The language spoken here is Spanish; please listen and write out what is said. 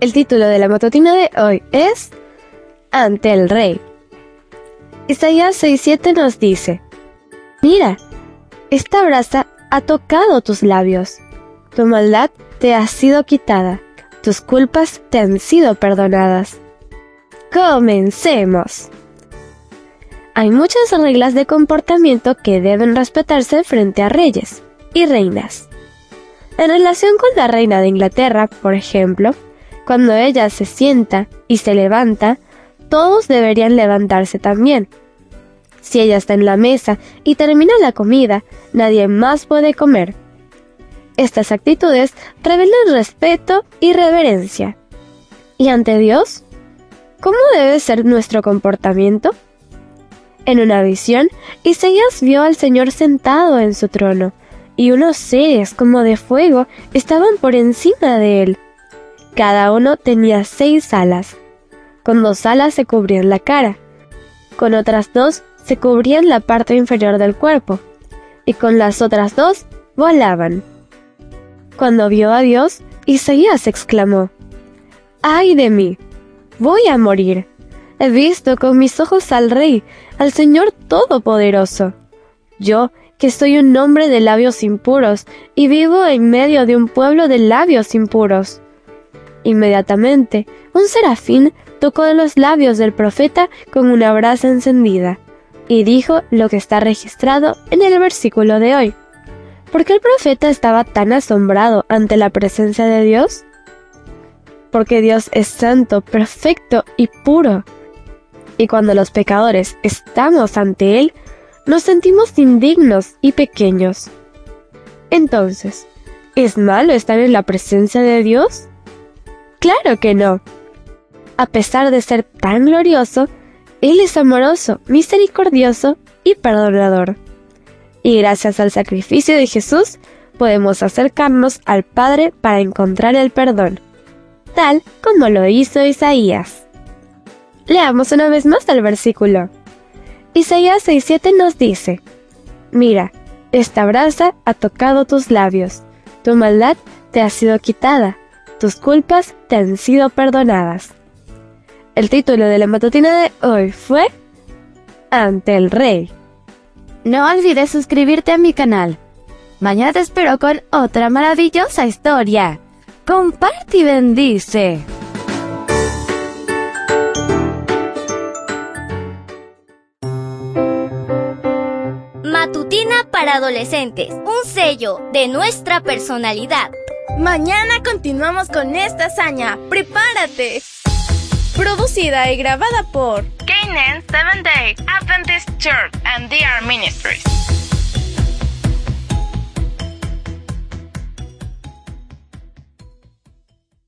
El título de la matutina de hoy es Ante el Rey. Isaías 6:7 nos dice, Mira, esta brasa ha tocado tus labios, tu maldad te ha sido quitada, tus culpas te han sido perdonadas. Comencemos. Hay muchas reglas de comportamiento que deben respetarse frente a reyes y reinas. En relación con la reina de Inglaterra, por ejemplo, cuando ella se sienta y se levanta, todos deberían levantarse también. Si ella está en la mesa y termina la comida, nadie más puede comer. Estas actitudes revelan respeto y reverencia. ¿Y ante Dios? ¿Cómo debe ser nuestro comportamiento? En una visión, Isaías vio al Señor sentado en su trono, y unos seres como de fuego estaban por encima de él. Cada uno tenía seis alas. Con dos alas se cubrían la cara, con otras dos se cubrían la parte inferior del cuerpo, y con las otras dos volaban. Cuando vio a Dios, Isaías exclamó, ¡Ay de mí! Voy a morir. He visto con mis ojos al Rey, al Señor Todopoderoso. Yo, que soy un hombre de labios impuros, y vivo en medio de un pueblo de labios impuros. Inmediatamente, un serafín tocó los labios del profeta con una brasa encendida, y dijo lo que está registrado en el versículo de hoy. ¿Por qué el profeta estaba tan asombrado ante la presencia de Dios? Porque Dios es santo, perfecto y puro. Y cuando los pecadores estamos ante Él, nos sentimos indignos y pequeños. Entonces, ¿es malo estar en la presencia de Dios? Claro que no. A pesar de ser tan glorioso, Él es amoroso, misericordioso y perdonador. Y gracias al sacrificio de Jesús, podemos acercarnos al Padre para encontrar el perdón, tal como lo hizo Isaías. Leamos una vez más el versículo. Isaías 6:7 nos dice, Mira, esta brasa ha tocado tus labios, tu maldad te ha sido quitada, tus culpas te han sido perdonadas. El título de la matutina de hoy fue Ante el Rey. No olvides suscribirte a mi canal. Mañana te espero con otra maravillosa historia. Comparte y bendice. Matutina para adolescentes, un sello de nuestra personalidad. Mañana continuamos con esta hazaña. ¡Prepárate! Producida y grabada por Canaan Seventh Day Adventist Church and DR Ministries.